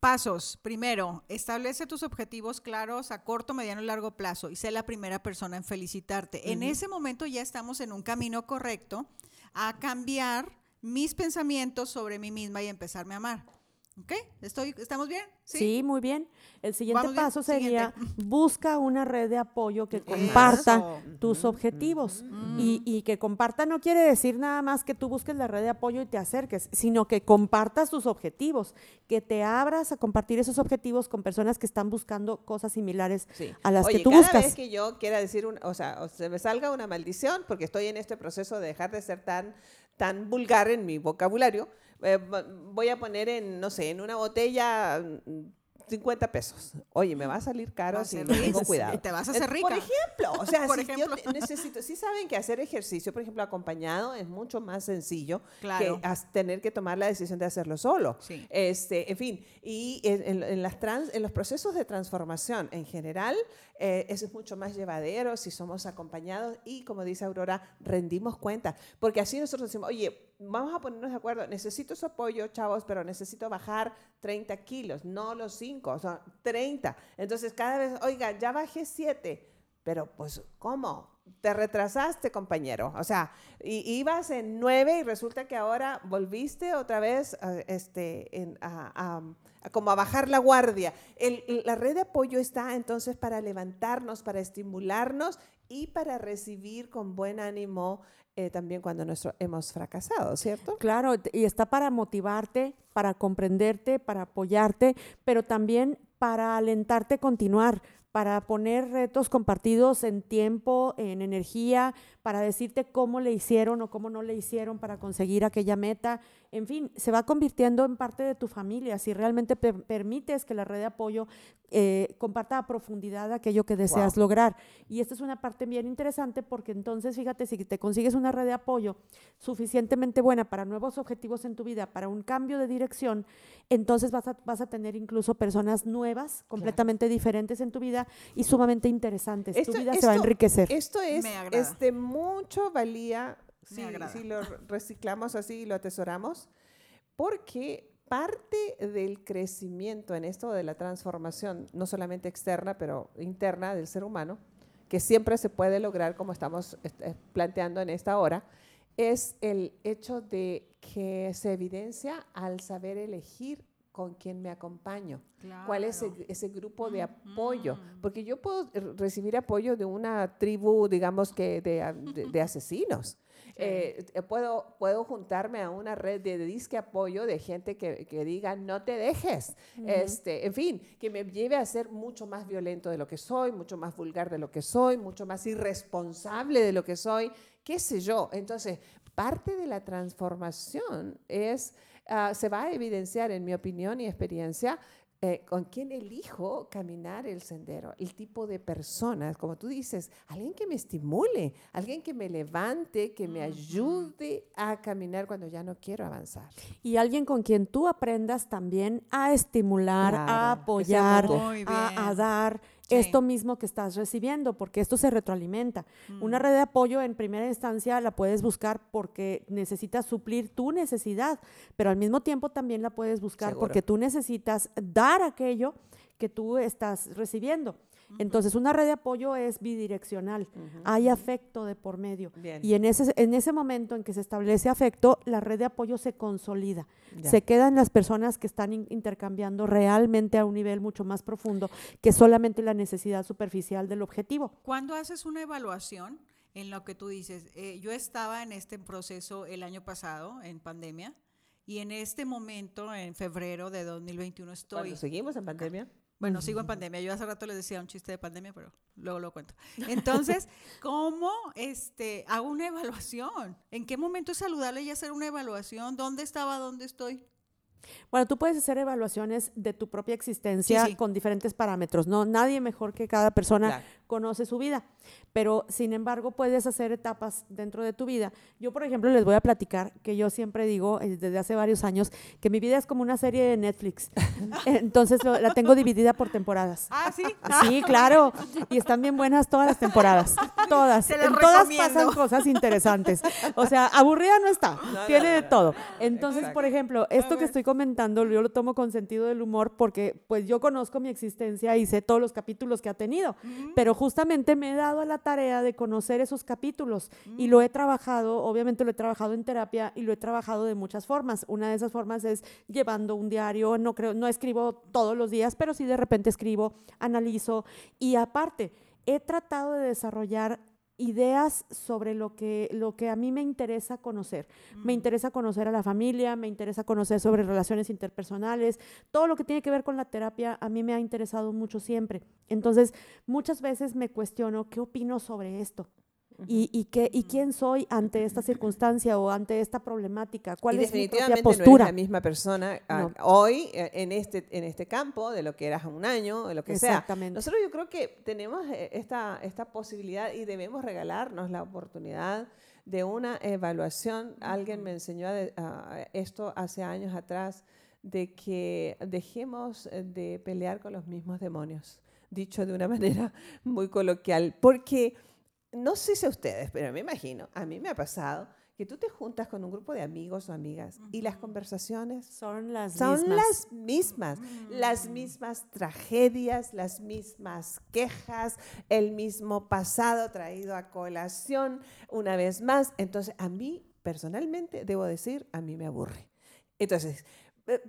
Pasos. Primero, establece tus objetivos claros a corto, mediano y largo plazo y sé la primera persona en felicitarte. En ese momento ya estamos en un camino correcto a cambiar mis pensamientos sobre mí misma y empezarme a amar. ¿Ok? ¿Estoy, ¿Estamos bien? Sí, muy bien. El siguiente Vamos bien. paso sería Siguiente. *laughs* busca una red de apoyo que comparta Eso. tus objetivos. y, y que comparta no quiere decir nada más que tú busques la red de apoyo y te acerques, sino que compartas tus objetivos, que te abras a compartir esos objetivos con personas que están buscando cosas similares Sí. a las Oye, que tú cada buscas. vez que yo quiera decir, un, o sea, o se me salga una maldición, porque estoy en este proceso de dejar de ser tan, tan vulgar en mi vocabulario, eh, vo- voy a poner en, no sé, en una botella mm, 50 pesos. Oye, me va a salir caro si no tengo cuidado. *laughs* Te vas a hacer Por rica. ejemplo, o sea, *laughs* Por si yo ejemplo. te- necesito, sí saben que hacer ejercicio, por ejemplo, acompañado es mucho más sencillo Claro. que tener que tomar la decisión de hacerlo solo. Sí. Este, en fin, y en, en- en las trans- en los procesos de transformación en general, eh, eso es mucho más llevadero si somos acompañados y, como dice Aurora, rendimos cuenta. Porque así nosotros decimos, oye, vamos a ponernos de acuerdo, necesito su apoyo, chavos, pero necesito bajar 30 kilos, no los 5, o sea, 30. Entonces, cada vez, oiga, ya bajé 7. Pero, pues, ¿cómo? Te retrasaste, compañero. O sea, i- ibas en 9 y resulta que ahora volviste otra vez eh, este, en- a, a- a como a bajar la guardia. El- la red de apoyo está entonces para levantarnos, para estimularnos y para recibir con buen ánimo eh, también cuando nuestro, hemos fracasado, ¿cierto? Claro, y está para motivarte, para comprenderte, para apoyarte, pero también para alentarte a continuar, para poner retos compartidos en tiempo, en energía, para decirte cómo le hicieron o cómo no le hicieron para conseguir aquella meta. En fin, se va convirtiendo en parte de tu familia si realmente per- permites que la red de apoyo eh, comparta a profundidad aquello que deseas Wow. lograr. Y esta es una parte bien interesante porque entonces, fíjate, si te consigues una red de apoyo suficientemente buena para nuevos objetivos en tu vida, para un cambio de dirección, entonces vas a, vas a tener incluso personas nuevas, completamente diferentes en tu vida y sumamente interesantes. Esto- tu vida se va a enriquecer. Esto es este, mucho valía si, si lo reciclamos así y lo atesoramos, porque parte del crecimiento en esto de la transformación, no solamente externa, pero interna del ser humano, que siempre se puede lograr como estamos este, planteando en esta hora, es el hecho de que se evidencia al saber elegir con quién me acompaño. ¿Cuál es ese, ese grupo de apoyo? Porque yo puedo eh, recibir apoyo de una tribu, digamos que de, de- de asesinos. Eh, eh, puedo, puedo juntarme a una red de disque apoyo de gente que, que diga no te dejes. este, en fin, que me lleve a ser mucho más violento de lo que soy, mucho más vulgar de lo que soy, mucho más irresponsable de lo que soy, qué sé yo. Entonces, parte de la transformación es, ah, se va a evidenciar, en mi opinión y experiencia, eh, con quién elijo caminar el sendero, el tipo de personas, como tú dices, alguien que me estimule, alguien que me levante, que me ayude a caminar cuando ya no quiero avanzar. Y alguien con quien tú aprendas también a estimular, Claro, a apoyar, a, dar Sí. esto mismo que estás recibiendo, porque esto se retroalimenta. Una red de apoyo en primera instancia la puedes buscar porque necesitas suplir tu necesidad, pero al mismo tiempo también la puedes buscar Seguro. porque tú necesitas dar aquello que tú estás recibiendo. Entonces, una red de apoyo es bidireccional. Hay afecto de por medio. Y en ese, en ese momento en que se establece afecto, la red de apoyo se consolida. Se quedan las personas que están intercambiando realmente a un nivel mucho más profundo que solamente la necesidad superficial del objetivo. Cuando haces una evaluación en lo que tú dices, eh, yo estaba en este proceso el año pasado, en pandemia, y en este momento, en febrero de 2021, estoy... ¿Seguimos en pandemia? Bueno, sigo en pandemia. Yo hace rato les decía un chiste de pandemia, pero luego lo cuento. Entonces, *laughs* ¿cómo este, hago una evaluación? ¿En qué momento es saludable ya hacer una evaluación? ¿Dónde estaba? ¿Dónde estoy? Bueno, tú puedes hacer evaluaciones de tu propia existencia con diferentes parámetros, ¿no? Nadie mejor que cada persona conoce su vida, pero sin embargo puedes hacer etapas dentro de tu vida. Yo, por ejemplo, les voy a platicar que yo siempre digo eh, desde hace varios años que mi vida es como una serie de Netflix. *laughs* Entonces la tengo dividida por temporadas. Ah, sí. Sí, claro. Y están bien buenas todas las temporadas. *laughs* Todas. en todas pasan cosas interesantes. O sea, aburrida no está. Tiene de todo. Entonces, por ejemplo, esto que estoy comentando, yo lo tomo con sentido del humor porque pues yo conozco mi existencia y sé todos los capítulos que ha tenido, pero justamente me he dado la tarea de conocer esos capítulos y lo he trabajado, obviamente lo he trabajado en terapia y lo he trabajado de muchas formas. Una de esas formas es llevando un diario, no creo, no escribo todos los días, pero sí de repente escribo, analizo y aparte he tratado de desarrollar ideas sobre lo que, lo que a mí me interesa conocer. Me mm. interesa conocer a la familia, me interesa conocer sobre relaciones interpersonales, todo lo que tiene que ver con la terapia a mí me ha interesado mucho siempre. Entonces, muchas veces me cuestiono qué opino sobre esto y, y, qué, y quién soy ante esta circunstancia o ante esta problemática. ¿Cuál es mi propia postura? No eres la misma persona ah, hoy eh, en este, en este campo de lo que eras un año, de lo que Exactamente. sea. Nosotros yo creo que tenemos eh, esta, esta posibilidad y debemos regalarnos la oportunidad de una evaluación. Alguien me enseñó esto hace años atrás, de que dejemos de pelear con los mismos demonios, dicho de una *laughs* manera muy coloquial, porque no sé si a ustedes, pero me imagino, a mí me ha pasado que tú te juntas con un grupo de amigos o amigas y las conversaciones son las son mismas. las mismas, las mm. mismas tragedias, las mismas quejas, el mismo pasado traído a colación una vez más. Entonces, a mí personalmente debo decir, a mí me aburre. Entonces, eh,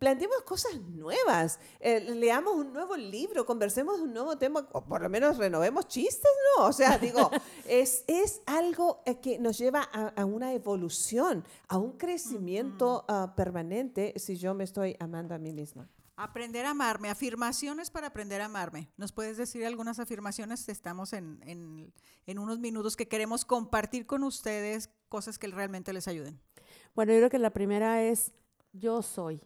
planteemos cosas nuevas, eh, leamos un nuevo libro, conversemos de un nuevo tema, o por lo menos renovemos chistes, ¿no? O sea, digo, *laughs* es, es algo eh, que nos lleva a, una evolución, a un crecimiento ah, permanente si yo me estoy amando a mí misma. Aprender a amarme, afirmaciones para aprender a amarme. ¿Nos puedes decir algunas afirmaciones? Estamos en, en, en unos minutos que queremos compartir con ustedes cosas que realmente les ayuden. Bueno, yo creo que la primera es yo soy.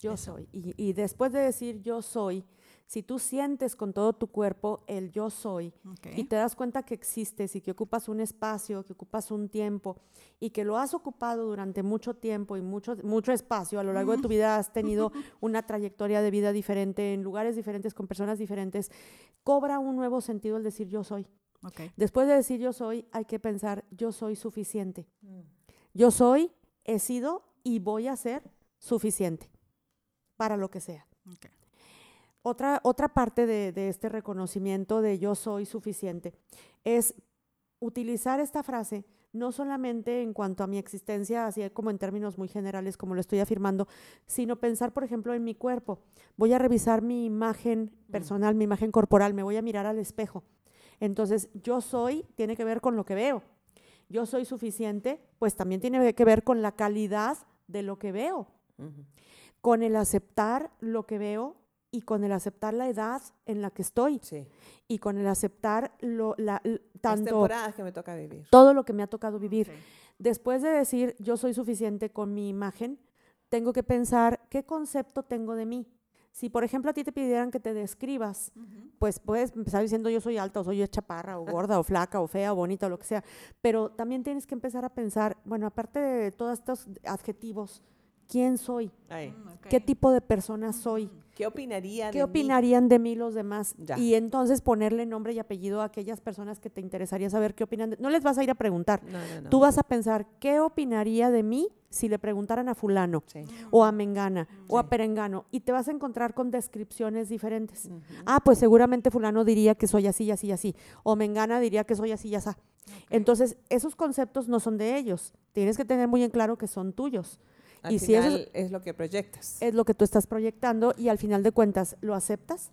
Yo soy. Y, después de decir yo soy, si tú sientes con todo tu cuerpo el yo soy y te das cuenta que existes y que ocupas un espacio, que ocupas un tiempo y que lo has ocupado durante mucho tiempo y mucho, mucho espacio, a lo largo de tu vida has tenido *laughs* una trayectoria de vida diferente, en lugares diferentes, con personas diferentes, cobra un nuevo sentido el decir yo soy. Después de decir yo soy, hay que pensar yo soy suficiente. Mm. Yo soy, he sido y voy a ser suficiente para lo que sea. Otra, otra parte de, de, este reconocimiento de yo soy suficiente es utilizar esta frase no solamente en cuanto a mi existencia, así como en términos muy generales, como lo estoy afirmando, sino pensar, por ejemplo, en mi cuerpo. Voy a revisar mi imagen mm. personal, mi imagen corporal, me voy a mirar al espejo. Entonces, yo soy, tiene que ver con lo que veo. Yo soy suficiente, pues también tiene que ver con la calidad de lo que veo con el aceptar lo que veo y con el aceptar la edad en la que estoy y con el aceptar lo, la, tanto temporadas que me toca vivir. Todo lo que me ha tocado vivir. Después de decir yo soy suficiente con mi imagen, tengo que pensar qué concepto tengo de mí. Si, por ejemplo, a ti te pidieran que te describas, pues puedes empezar diciendo yo soy alta o soy chaparra o *laughs* gorda o flaca o fea o bonita o lo que sea, pero también tienes que empezar a pensar, bueno, aparte de todos estos adjetivos, quién soy, mm, qué tipo de persona soy. ¿Qué opinaría ¿Qué opinarían de mí los demás? Y entonces ponerle nombre y apellido a aquellas personas que te interesaría saber qué opinan. no les vas a ir a preguntar. Tú vas a pensar, ¿qué opinaría de mí si le preguntaran a fulano o a Mengana o a Perengano? Y te vas a encontrar con descripciones diferentes. Ah, pues seguramente fulano diría que soy así, así, así. O Mengana diría que soy así, y así. Entonces, esos conceptos no son de ellos. Tienes que tener muy en claro que son tuyos y si eso es lo que proyectas. Es lo que tú estás proyectando y al final de cuentas, ¿lo aceptas?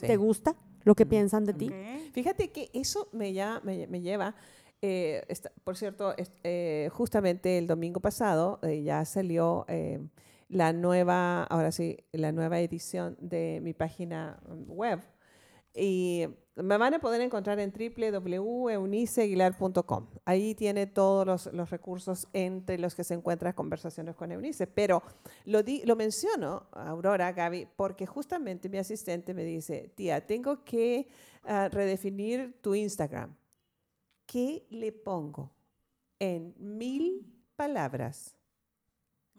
¿Te gusta lo que piensan de ti? Fíjate que eso me, ya, me, lleva, eh, por cierto, eh, justamente el domingo pasado eh, ya salió la nueva, ahora sí, la nueva edición de mi página web. Y me van a poder encontrar en www.euniceaguilar.com. Ahí tiene todos los, los, recursos entre los que se encuentran conversaciones con Eunice. Pero lo, lo menciono, Aurora, Gaby, porque justamente mi asistente me dice, tía, tengo que ah, redefinir tu Instagram. ¿Qué le pongo en mil palabras?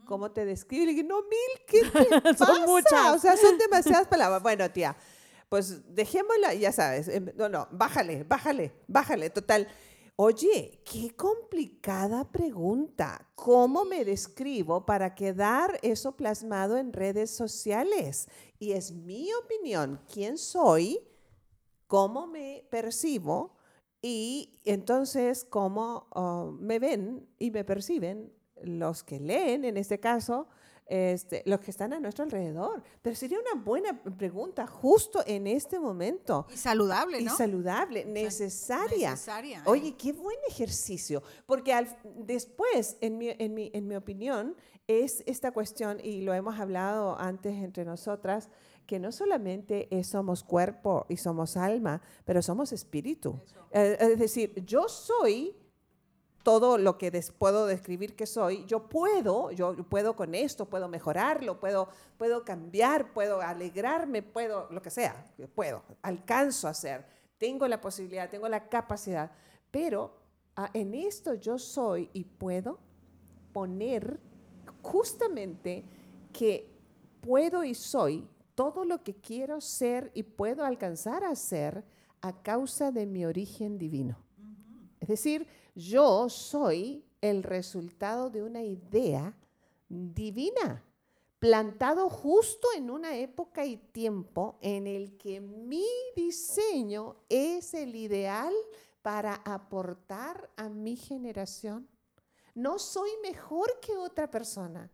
¿Cómo te describo? Y le digo, no, mil, ¿qué *laughs* son muchas. O sea, son demasiadas palabras. Bueno, tía, pues dejémosla, ya sabes, em, no, no, bájale, bájale, bájale, total. Oye, qué complicada pregunta. ¿Cómo me describo para quedar eso plasmado en redes sociales? Y es mi opinión, quién soy, cómo me percibo y entonces cómo oh, me ven y me perciben los que leen, en este caso, este, los que están a nuestro alrededor. Pero sería una buena pregunta justo en este momento. Y saludable, ¿no? Y saludable, necesaria. necesaria ¿eh? Oye, qué buen ejercicio. Porque al, después, en mi, en, mi, en mi opinión, es esta cuestión, y lo hemos hablado antes entre nosotras, que no solamente somos cuerpo y somos alma, pero somos espíritu. Eh, es decir, yo soy todo lo que puedo describir que soy, yo puedo, yo puedo con esto, puedo mejorarlo, puedo, puedo cambiar, puedo alegrarme, puedo, lo que sea, puedo, alcanzo a hacer, tengo la posibilidad, tengo la capacidad, pero ah, en esto yo soy y puedo poner justamente que puedo y soy todo lo que quiero ser y puedo alcanzar a ser a causa de mi origen divino. Es decir, yo soy el resultado de una idea divina, plantado justo en una época y tiempo en el que mi diseño es el ideal para aportar a mi generación. No soy mejor que otra persona,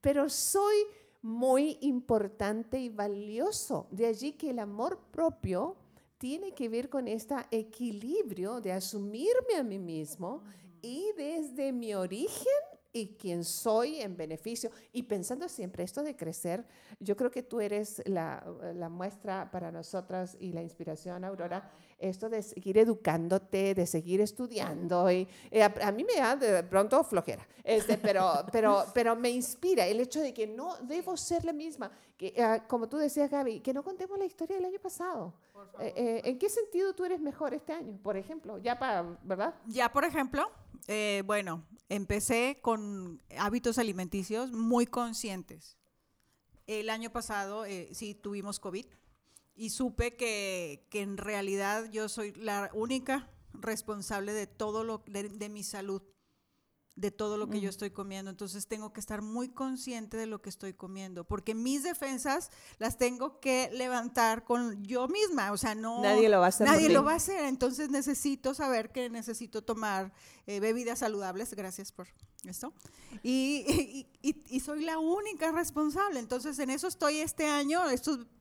pero soy muy importante y valioso. De allí que el amor propio tiene que ver con este equilibrio de asumirme a mí mismo y desde mi origen y quién soy en beneficio. Y pensando siempre esto de crecer, yo creo que tú eres la, la muestra para nosotras y la inspiración, Aurora, esto de seguir educándote, de seguir estudiando. Y, eh, a, mí me da de pronto flojera, este, pero, *laughs* pero, pero me inspira el hecho de que no debo ser la misma. Que, eh, como tú decías, Gaby, que no contemos la historia del año pasado. Eh, ¿En qué sentido tú eres mejor este año, por ejemplo? Ya para, ¿verdad? Ya, por ejemplo, bueno, empecé con hábitos alimenticios muy conscientes. El año pasado sí tuvimos COVID y supe que, en realidad yo soy la única responsable de todo lo de, mi salud, de todo lo que yo mm. estoy comiendo. Entonces tengo que estar muy consciente de lo que estoy comiendo, porque mis defensas las tengo que levantar con yo misma, o sea, no nadie lo va a hacer. Nadie lo va a hacer, entonces necesito saber que necesito tomar eh, bebidas saludables, gracias por esto. Y, y, soy la única responsable. Entonces, en eso estoy este año.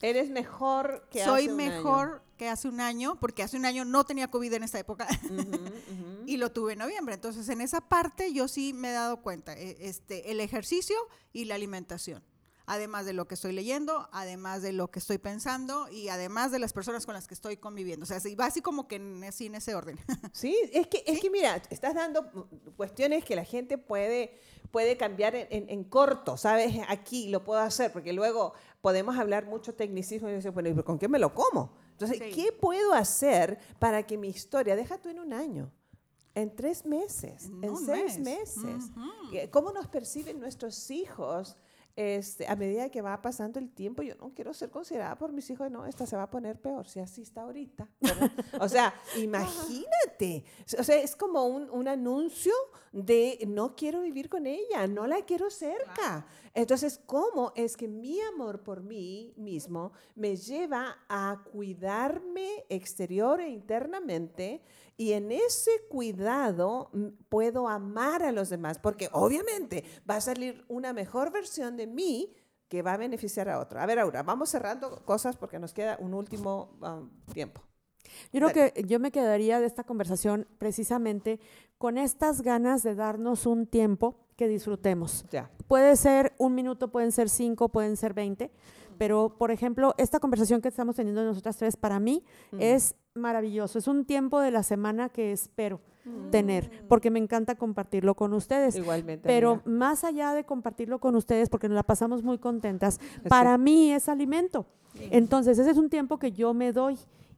Eres mejor que hace un mejor que hace un año, porque hace un año no tenía COVID en esta época *laughs* y lo tuve en noviembre. Entonces, en esa parte yo sí me he dado cuenta. E, este, el ejercicio y la alimentación además de lo que estoy leyendo, además de lo que estoy pensando y además de las personas con las que estoy conviviendo. O sea, va así como que en, así en ese orden. *laughs* Sí, es que, es que mira, estás dando cuestiones que la gente puede, puede cambiar en, corto, ¿sabes? Aquí lo puedo hacer, porque luego podemos hablar mucho tecnicismo y decir, bueno, ¿con qué me lo como? Entonces, ¿qué puedo hacer para que mi historia, deja tú en un año, en tres meses, en, seis meses, ¿cómo nos perciben nuestros hijos? Este, a medida que va pasando el tiempo, yo no quiero ser considerada por mis hijos, no, esta se va a poner peor, si así está ahorita. o sea, *laughs* imagínate. O sea, es como un, un, anuncio de no quiero vivir con ella, no la quiero cerca. Entonces, ¿cómo es que mi amor por mí mismo me lleva a cuidarme exterior e internamente? Y en ese cuidado mm, puedo amar a los demás, porque obviamente va a salir una mejor versión de mí que va a beneficiar a otro. A ver, Aura, vamos cerrando cosas porque nos queda un último um, tiempo. Yo creo que yo me quedaría de esta conversación precisamente con estas ganas de darnos un tiempo que disfrutemos. Ya. Puede ser un minuto, pueden ser cinco, pueden ser veinte, pero por ejemplo, esta conversación que estamos teniendo nosotras tres para mí es maravilloso. Es un tiempo de la semana que espero mm. tener, porque me encanta compartirlo con ustedes. Igualmente. Pero más allá de compartirlo con ustedes, porque nos la pasamos muy contentas, para mí es alimento. Entonces, ese es un tiempo que yo me doy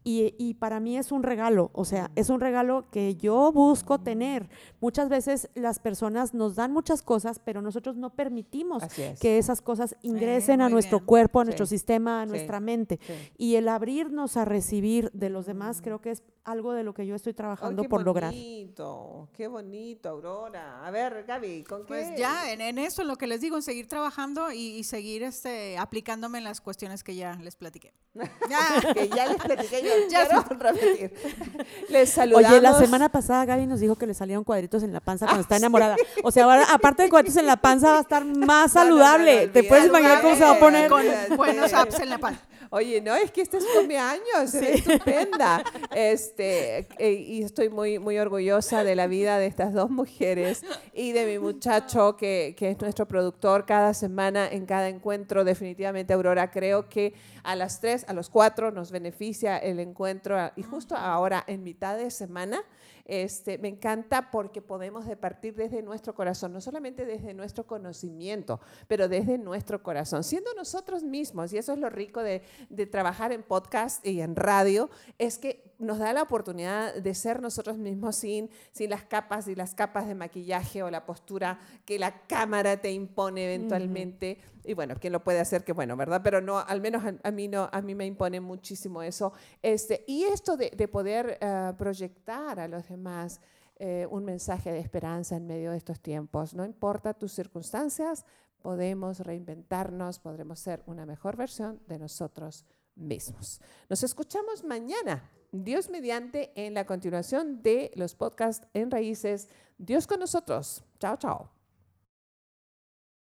y, para mí es un regalo, o sea, es un regalo que yo busco tener. Muchas veces las personas nos dan muchas cosas, pero nosotros no permitimos que esas cosas ingresen a nuestro cuerpo, a nuestro sistema, a nuestra mente. Y el abrirnos a recibir de los demás creo que es algo de lo que yo estoy trabajando por lograr. Qué bonito, qué bonito, Aurora. A ver, Gaby, ¿con qué? Pues ya, en, eso, lo que les digo, en seguir trabajando y, seguir este, aplicándome en las cuestiones que ya les platiqué. *laughs* ya, que ya les platiqué yo ya quiero repetir. *laughs* Les saludamos. Oye, la semana pasada Gaby nos dijo que le salieron cuadritos en la panza cuando está enamorada. O sea, ahora, aparte de cuadritos en la panza, va a estar más saludable. ¿Te puedes imaginar cómo se va a poner? Con buenos apps en la panza. Oye, no, es que esta es cumpleaños, sí. estupenda. *laughs* Este, eh, y estoy muy, muy orgullosa de la vida de estas dos mujeres y de mi muchacho, que, que es nuestro productor cada semana en cada encuentro. Definitivamente, Aurora, creo que a las tres, a los cuatro nos beneficia el encuentro y justo ahora, en mitad de semana, este, me encanta porque podemos departir desde nuestro corazón, no solamente desde nuestro conocimiento, pero desde nuestro corazón, siendo nosotros mismos. Y eso es lo rico de, de trabajar en podcast y en radio, es que nos da la oportunidad de ser nosotros mismos sin, sin las capas y las capas de maquillaje o la postura que la cámara te impone eventualmente. Y bueno, ¿quién lo puede hacer? Que bueno, ¿verdad? Pero no, al menos a, mí, no, a mí me impone muchísimo eso. Este, y esto de, de poder eh, proyectar a los demás eh, un mensaje de esperanza en medio de estos tiempos. No importa tus circunstancias, podemos reinventarnos, podremos ser una mejor versión de nosotros mismos. Nos escuchamos mañana. Dios mediante en la continuación de los podcasts en raíces. Dios con nosotros. Chao, chao.